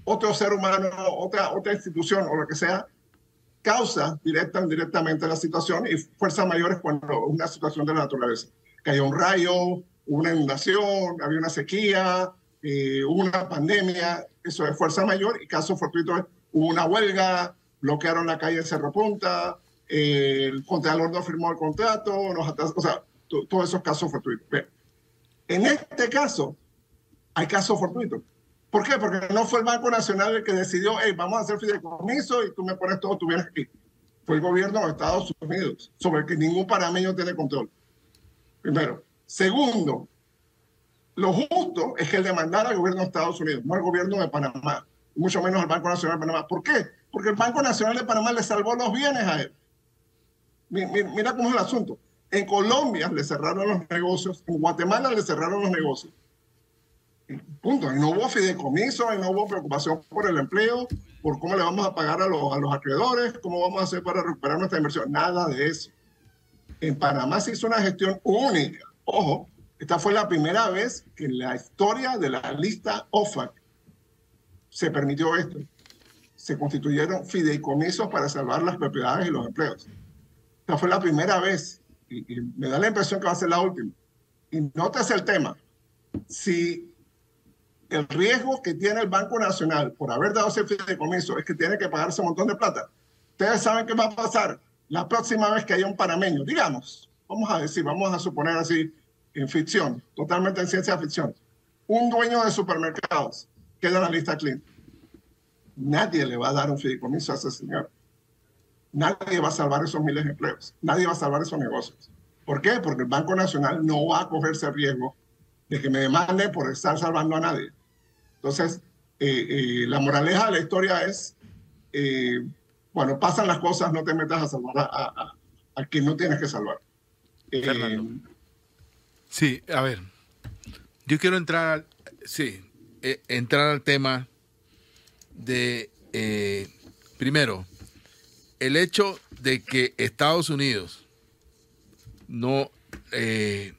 otro ser humano, otra, otra institución o lo que sea, causa directa o indirectamente la situación y fuerza mayor es cuando una situación de la naturaleza. Cayó un rayo, una inundación, había una sequía, una pandemia, eso es fuerza mayor y caso fortuito es una huelga, bloquearon la calle Cerro Punta, el contralor no firmó el contrato, nos o sea, todos esos casos fortuitos. En este caso, hay casos fortuitos. ¿Por qué? Porque no fue el Banco Nacional el que decidió, hey, vamos a hacer fideicomiso y tú me pones todo tu bienes aquí. Fue el gobierno de Estados Unidos, sobre el que ningún panameño tiene control. Primero. Segundo, lo justo es que el demandara al gobierno de Estados Unidos, no al gobierno de Panamá, mucho menos al Banco Nacional de Panamá. ¿Por qué? Porque el Banco Nacional de Panamá le salvó los bienes a él. Mira, cómo es el asunto. En Colombia le cerraron los negocios, en Guatemala le cerraron los negocios. Punto. No hubo fideicomiso, y no hubo preocupación por el empleo, por cómo le vamos a pagar a los, a los acreedores, cómo vamos a hacer para recuperar nuestra inversión. Nada de eso. En Panamá se hizo una gestión única. Ojo, esta fue la primera vez que en la historia de la lista OFAC se permitió esto. Se constituyeron fideicomisos para salvar las propiedades y los empleos. Esta fue la primera vez y, me da la impresión que va a ser la última. Y nótese el tema. Si el riesgo que tiene el Banco Nacional por haber dado ese fideicomiso es que tiene que pagarse un montón de plata, ustedes saben qué va a pasar la próxima vez que haya un panameño, digamos, vamos a decir, vamos a suponer así, en ficción, totalmente en ciencia ficción, un dueño de supermercados queda en la lista Clinton. Nadie le va a dar un fideicomiso a ese señor. Nadie va a salvar esos miles de empleos. Nadie va a salvar esos negocios. ¿Por qué? Porque el Banco Nacional no va a cogerse el riesgo de que me demande por estar salvando a nadie. Entonces, eh, eh, la moraleja de la historia es, eh, bueno, pasan las cosas, no te metas a salvar a, a, quien no tienes que salvar. Fernando. Sí, a ver, yo quiero entrar, sí, entrar al tema de, primero, el hecho de que Estados Unidos no, eh,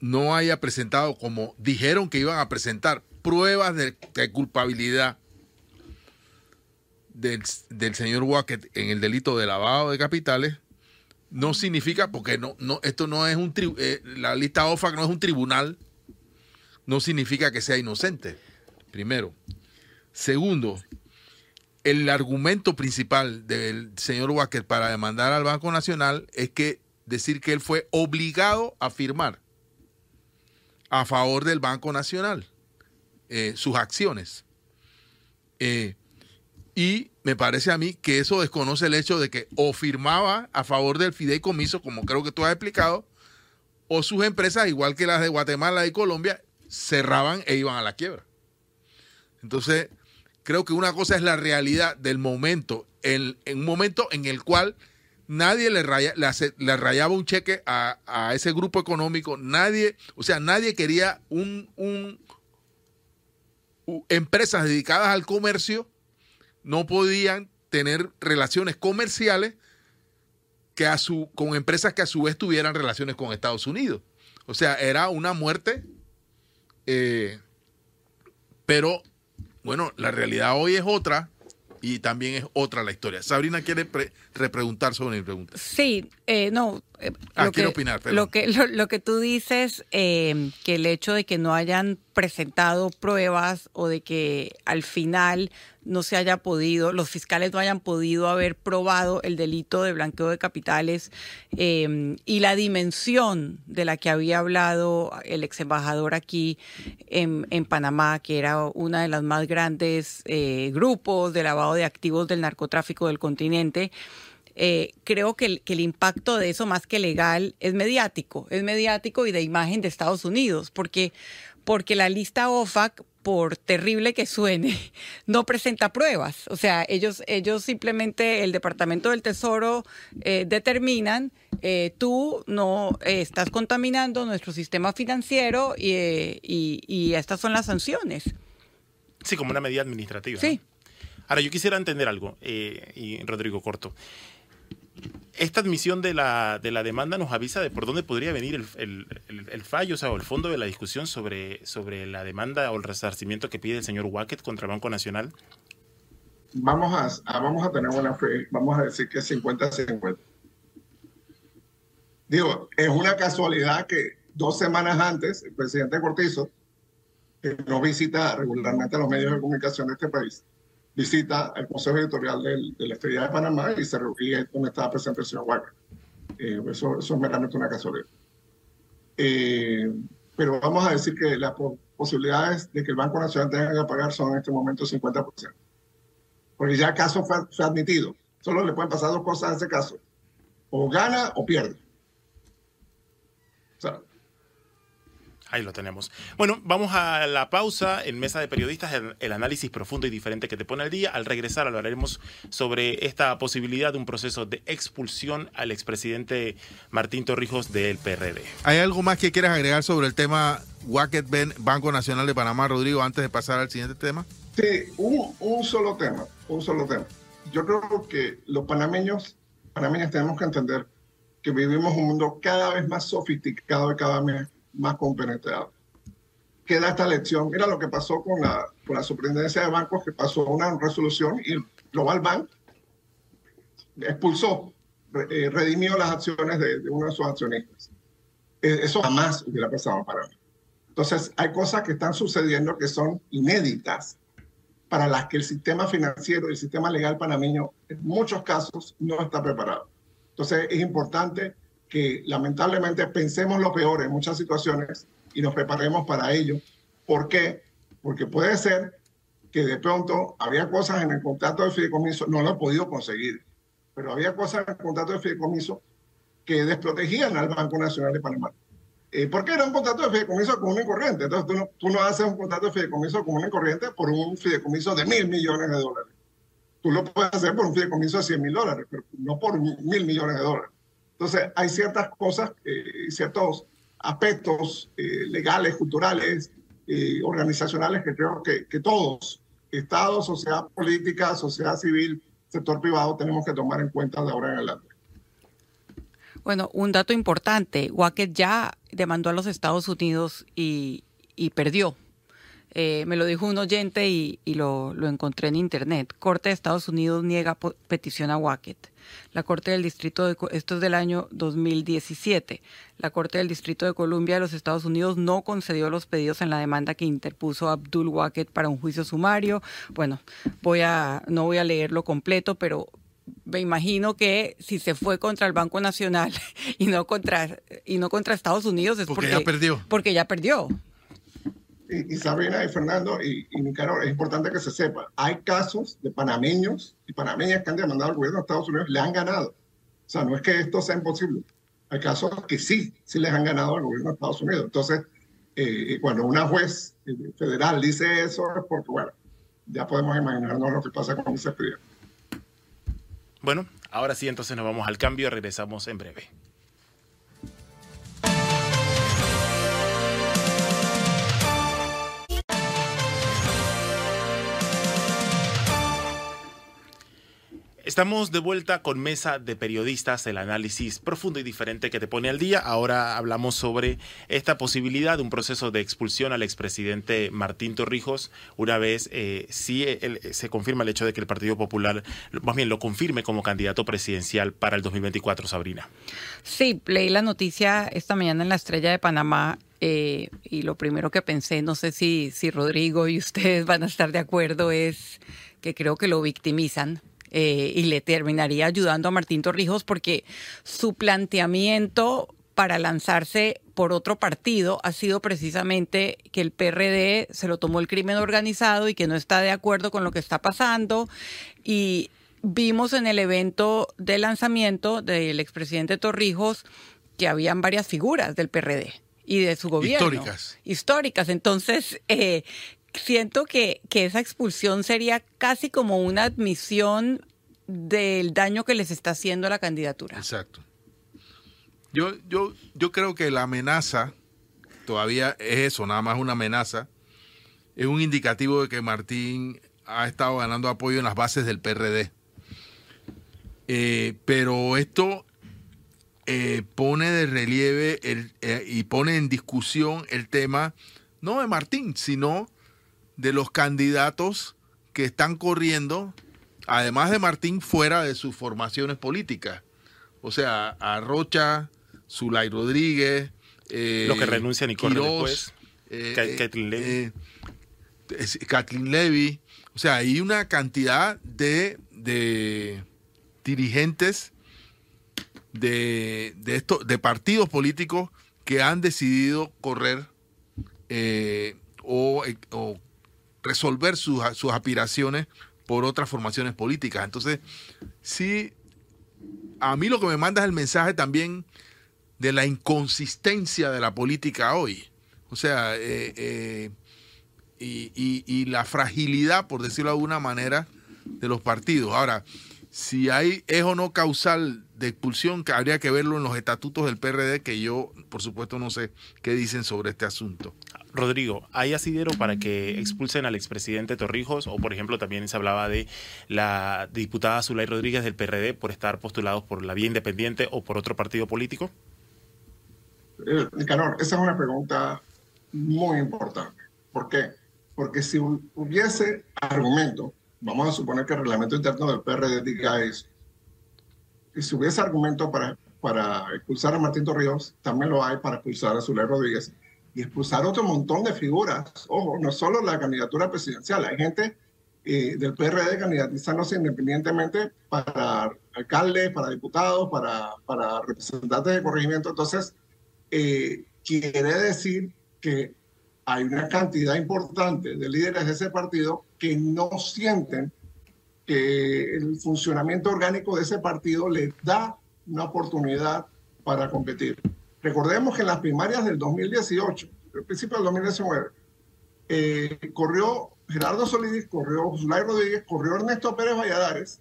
no haya presentado como dijeron que iban a presentar pruebas de, culpabilidad del, señor Wackett en el delito de lavado de capitales, no significa, porque no, no, esto no es un eh, la lista OFAC no es un tribunal, no significa que sea inocente, primero. Segundo, el argumento principal del señor Walker para demandar al Banco Nacional es que decir que él fue obligado a firmar a favor del Banco Nacional eh, sus acciones. Eh, y me parece a mí que eso desconoce el hecho de que o firmaba a favor del fideicomiso, como creo que tú has explicado, o sus empresas, igual que las de Guatemala y Colombia, cerraban e iban a la quiebra. Entonces, Creo que una cosa es la realidad del momento, en, un momento en el cual nadie le, rayaba un cheque a, ese grupo económico, nadie, o sea, nadie quería un, empresas dedicadas al comercio, no podían tener relaciones comerciales que a su, con empresas que a su vez tuvieran relaciones con Estados Unidos. O sea, era una muerte, eh, pero bueno, la realidad hoy es otra y también es otra la historia. Sabrina quiere repreguntar sobre mi pregunta. Sí, eh, no. Eh, ah, quiero opinar. Lo que, lo, que tú dices, eh, que el hecho de que no hayan presentado pruebas o de que al final no se haya podido, los fiscales no hayan podido haber probado el delito de blanqueo de capitales em, y la dimensión de la que había hablado el ex embajador aquí en, Panamá, que era una de las más grandes eh, grupos de lavado de activos del narcotráfico del continente. Eh, creo que el, que el, impacto de eso más que legal es mediático, es mediático y de imagen de Estados Unidos, porque, porque la lista OFAC por terrible que suene, no presenta pruebas. O sea, ellos, ellos simplemente, el Departamento del Tesoro eh, determinan, eh, tú no eh, estás contaminando nuestro sistema financiero y, estas son las sanciones. Sí, como una medida administrativa. Sí. Ahora, yo quisiera entender algo, y Rodrigo Corto esta admisión de la, de la demanda nos avisa de por dónde podría venir el, el, fallo, o sea, el fondo de la discusión sobre, sobre la demanda o el resarcimiento que pide el señor Wackett contra el Banco Nacional. Vamos a, vamos a tener buena fe, vamos a decir que 50-50. Digo, es una casualidad que dos semanas antes el presidente Cortizo, que no visita regularmente los medios de comunicación de este país, visita el Consejo Editorial del, de la Estrella de Panamá y se reunía donde estaba presente el señor Walker. Eh, eso, eso, es meramente una casualidad. Eh, pero vamos a decir que las posibilidades de que el Banco Nacional tenga que pagar son en este momento 50%. Porque ya el caso fue, fue admitido. Solo le pueden pasar dos cosas en ese caso. O gana o pierde. O sea, Ahí lo tenemos. Bueno, vamos a la pausa en Mesa de Periodistas, el, el, análisis profundo y diferente que te pone al día. Al regresar hablaremos sobre esta posibilidad de un proceso de expulsión al expresidente Martín Torrijos del PRD. ¿Hay algo más que quieras agregar sobre el tema Wacket Banco Nacional de Panamá, Rodrigo, antes de pasar al siguiente tema? Sí, un, un solo tema, un solo tema. Yo creo que los panameños, panameñas tenemos que entender que vivimos un mundo cada vez más sofisticado y cada vez más compenetrado. Queda esta lección. Mira lo que pasó con la, con la superintendencia de bancos, que pasó una resolución y Global Bank expulsó, eh, redimió las acciones de, de, uno de sus accionistas. Eh, eso jamás hubiera pasado para mí. Entonces, hay cosas que están sucediendo que son inéditas para las que el sistema financiero y el sistema legal panameño en muchos casos no está preparado. Entonces, es importante que lamentablemente pensemos lo peor en muchas situaciones y nos preparemos para ello. ¿Por qué? Porque puede ser que de pronto había cosas en el contrato de fideicomiso, no lo he podido conseguir, pero había cosas en el contrato de fideicomiso que desprotegían al Banco Nacional de Panamá. Eh, porque era un contrato de fideicomiso común y corriente. Entonces tú no, tú no haces un contrato de fideicomiso común y corriente por un fideicomiso de mil millones de dólares. Tú lo puedes hacer por un fideicomiso de 100 mil dólares, pero no por mil millones de dólares. Entonces, hay ciertas cosas, eh, ciertos aspectos eh, legales, culturales, eh, organizacionales que creo que, todos, Estado, sociedad política, sociedad civil, sector privado, tenemos que tomar en cuenta de ahora en adelante. Bueno, un dato importante, Wackett ya demandó a los Estados Unidos y perdió. Eh, me lo dijo un oyente y, y lo, lo, encontré en internet. Corte de Estados Unidos niega petición a Wackett. La Corte del Distrito de esto es del año 2017. La Corte del Distrito de Columbia de los Estados Unidos no concedió los pedidos en la demanda que interpuso Abdul Wackett para un juicio sumario. Bueno, voy a no voy a leerlo completo, pero me imagino que si se fue contra el Banco Nacional y no contra y no contra Estados Unidos es porque, porque ya perdió. Porque ya perdió. Y, y, Sabrina y Fernando y, y Nicaragua, es importante que se sepa, hay casos de panameños y panameñas que han demandado al gobierno de Estados Unidos le han ganado. O sea, no es que esto sea imposible. Hay casos que sí, sí les han ganado al gobierno de Estados Unidos. Entonces, eh, cuando una juez federal dice eso, es porque, bueno, ya podemos imaginarnos lo que pasa con ese expediente. Bueno, ahora sí, entonces nos vamos al cambio, regresamos en breve. Estamos de vuelta con Mesa de Periodistas, el análisis profundo y diferente que te pone al día. Ahora hablamos sobre esta posibilidad de un proceso de expulsión al expresidente Martín Torrijos, una vez eh, sí el, se confirma el hecho de que el Partido Popular, más bien lo confirme como candidato presidencial para el 2024, Sabrina. Sí, leí la noticia esta mañana en la Estrella de Panamá eh, y lo primero que pensé, no sé si, si Rodrigo y ustedes van a estar de acuerdo, es que creo que lo victimizan eh, y le terminaría ayudando a Martín Torrijos porque su planteamiento para lanzarse por otro partido ha sido precisamente que el PRD se lo tomó el crimen organizado y que no está de acuerdo con lo que está pasando y vimos en el evento de lanzamiento del expresidente Torrijos que habían varias figuras del PRD y de su gobierno. Históricas. Históricas. Entonces, eh, siento que, que, esa expulsión sería casi como una admisión del daño que les está haciendo la candidatura. Exacto. Yo, yo, yo creo que la amenaza todavía es eso, nada más una amenaza. Es un indicativo de que Martín ha estado ganando apoyo en las bases del PRD. Eh, pero esto eh, pone de relieve el, eh, y pone en discusión el tema no de Martín, sino de los candidatos que están corriendo, además de Martín, fuera de sus formaciones políticas. O sea, a Rocha, Zulay Rodríguez, eh, los que renuncian y corren después. Eh, Kathleen Levy. Eh, Kathleen Levy. O sea, hay una cantidad de, de dirigentes de, de, esto, de partidos políticos que han decidido correr eh, o, o, resolver sus, sus aspiraciones por otras formaciones políticas. Entonces, sí, a mí lo que me manda es el mensaje también de la inconsistencia de la política hoy. O sea, eh, eh, y, la fragilidad, por decirlo de alguna manera, de los partidos. Ahora, si hay es o no causal de expulsión, habría que verlo en los estatutos del PRD, que yo, por supuesto, no sé qué dicen sobre este asunto. Rodrigo, ¿hay asidero para que expulsen al expresidente Torrijos? O, por ejemplo, también se hablaba de la diputada Zulay Rodríguez del PRD por estar postulados por la vía independiente o por otro partido político. Eh, Nicanor, esa es una pregunta muy importante. ¿Por qué? Porque si hubiese argumento, vamos a suponer que el reglamento interno del PRD diga eso, y si hubiese argumento para, para expulsar a Martín Torrijos, también lo hay para expulsar a Zulay Rodríguez y expulsar otro montón de figuras. Ojo, no solo la candidatura presidencial, hay gente eh, del PRD candidatizándose independientemente para alcaldes, para diputados, para, para representantes de corregimiento. Entonces, eh, quiere decir que hay una cantidad importante de líderes de ese partido que no sienten que el funcionamiento orgánico de ese partido les da una oportunidad para competir. Recordemos que en las primarias del 2018, el principio del 2019, eh, corrió Gerardo Solidis, corrió Zulay Rodríguez, corrió Ernesto Pérez Valladares,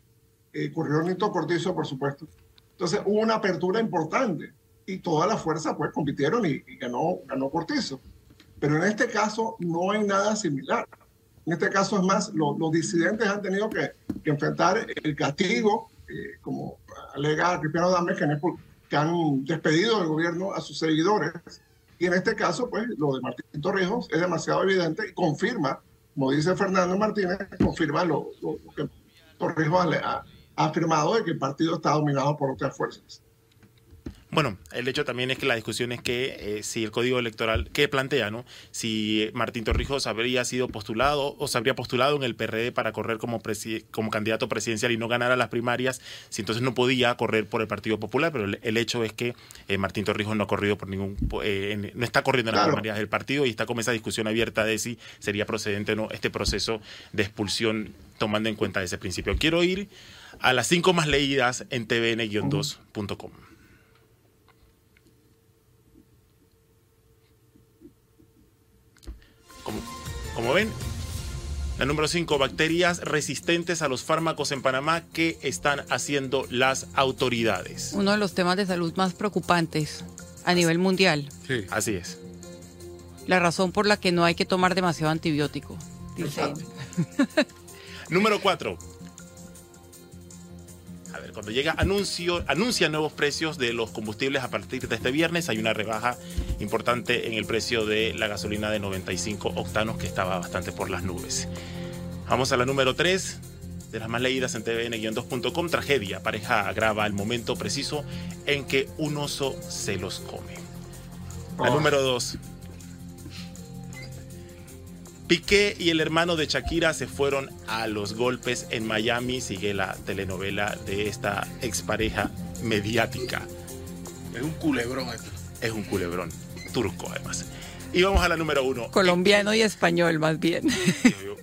eh, corrió Nito Cortizo, por supuesto. Entonces hubo una apertura importante y todas las fuerzas pues compitieron y, y ganó, ganó Cortizo. Pero en este caso no hay nada similar. En este caso es más, lo, los disidentes han tenido que, que enfrentar el castigo, eh, como alega Cristiano Dames, que, que han despedido del gobierno a sus seguidores. Y en este caso, pues lo de Martín Torrijos es demasiado evidente y confirma, como dice Fernando Martínez, confirma lo, que Torrijos ha, ha afirmado de que el partido está dominado por otras fuerzas. Bueno, el hecho también es que la discusión es que eh, si el código electoral que plantea, ¿no? Si Martín Torrijos habría sido postulado o se habría postulado en el PRD para correr como, como candidato presidencial y no ganara las primarias, si entonces no podía correr por el Partido Popular, pero el, el hecho es que eh, Martín Torrijos no ha corrido por ningún, eh, no está corriendo en las claro. primarias del partido y está con esa discusión abierta de si sería procedente o no este proceso de expulsión tomando en cuenta ese principio. Quiero ir a las cinco más leídas en tvn-2.com. Como, como, ven, la número 5, bacterias resistentes a los fármacos en Panamá que están haciendo las autoridades. Uno de los temas de salud más preocupantes a nivel mundial. Sí. Así es. La razón por la que no hay que tomar demasiado antibiótico. Dice. número 4. A ver, cuando llega anuncio, anuncia nuevos precios de los combustibles a partir de este viernes. Hay una rebaja importante en el precio de la gasolina de 95 octanos que estaba bastante por las nubes. Vamos a la número 3 de las más leídas en tvn-2.com. Tragedia. Pareja agrava el momento preciso en que un oso se los come. La oh. número 2. Piqué y el hermano de Shakira se fueron a los golpes en Miami. Sigue la telenovela de esta expareja mediática. Es un culebrón esto. Es un culebrón. Turco, además. Y vamos a la número uno. Colombiano y español, más bien.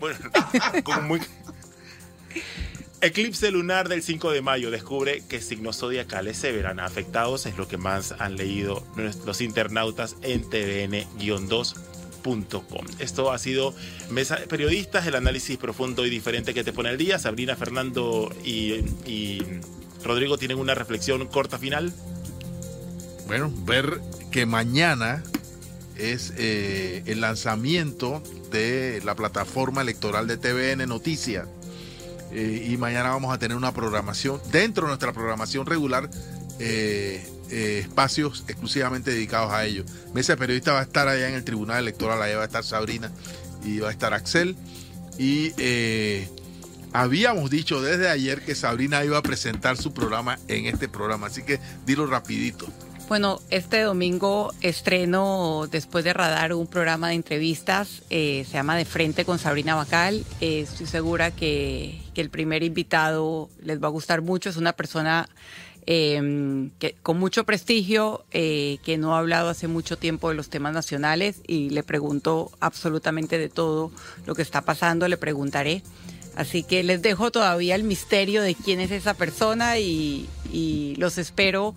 Bueno, como muy... Eclipse lunar del 5 de mayo descubre que signos zodiacales se verán afectados. Es lo que más han leído los internautas en tvn-2 esto ha sido Mesa Periodistas, el análisis profundo y diferente que te pone el día. Sabrina, Fernando y, y Rodrigo tienen una reflexión corta final. Bueno, ver que mañana es eh, el lanzamiento de la plataforma electoral de TVN Noticias. Eh, y mañana vamos a tener una programación, dentro de nuestra programación regular, eh, eh, espacios exclusivamente dedicados a ello. Mesa Periodista va a estar allá en el Tribunal Electoral, allá va a estar Sabrina y va a estar Axel. Y eh, habíamos dicho desde ayer que Sabrina iba a presentar su programa en este programa, así que dilo rapidito. Bueno, este domingo estreno después de Radar un programa de entrevistas, eh, se llama De Frente con Sabrina Bacal. Eh, estoy segura que, el primer invitado les va a gustar mucho, es una persona eh, que, con mucho prestigio, eh, que no ha hablado hace mucho tiempo de los temas nacionales y le pregunto absolutamente de todo lo que está pasando, le preguntaré. Así que les dejo todavía el misterio de quién es esa persona y los espero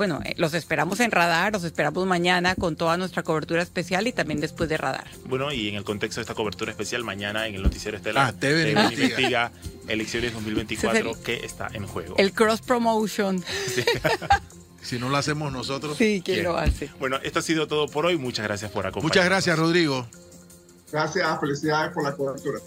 bueno, eh, los esperamos en Radar, los esperamos mañana con toda nuestra cobertura especial y también después de Radar. Bueno, y en el contexto de esta cobertura especial, mañana en el Noticiero Estelar, Ah, TVN investiga. investiga elecciones 2024 Ese es que está en juego. El cross promotion. Si no lo hacemos nosotros. Sí, ¿quién ¿Quién? lo hace? Bueno, esto ha sido todo por hoy. Muchas gracias por acompañarnos. Muchas gracias, Rodrigo. Gracias, felicidades por la cobertura.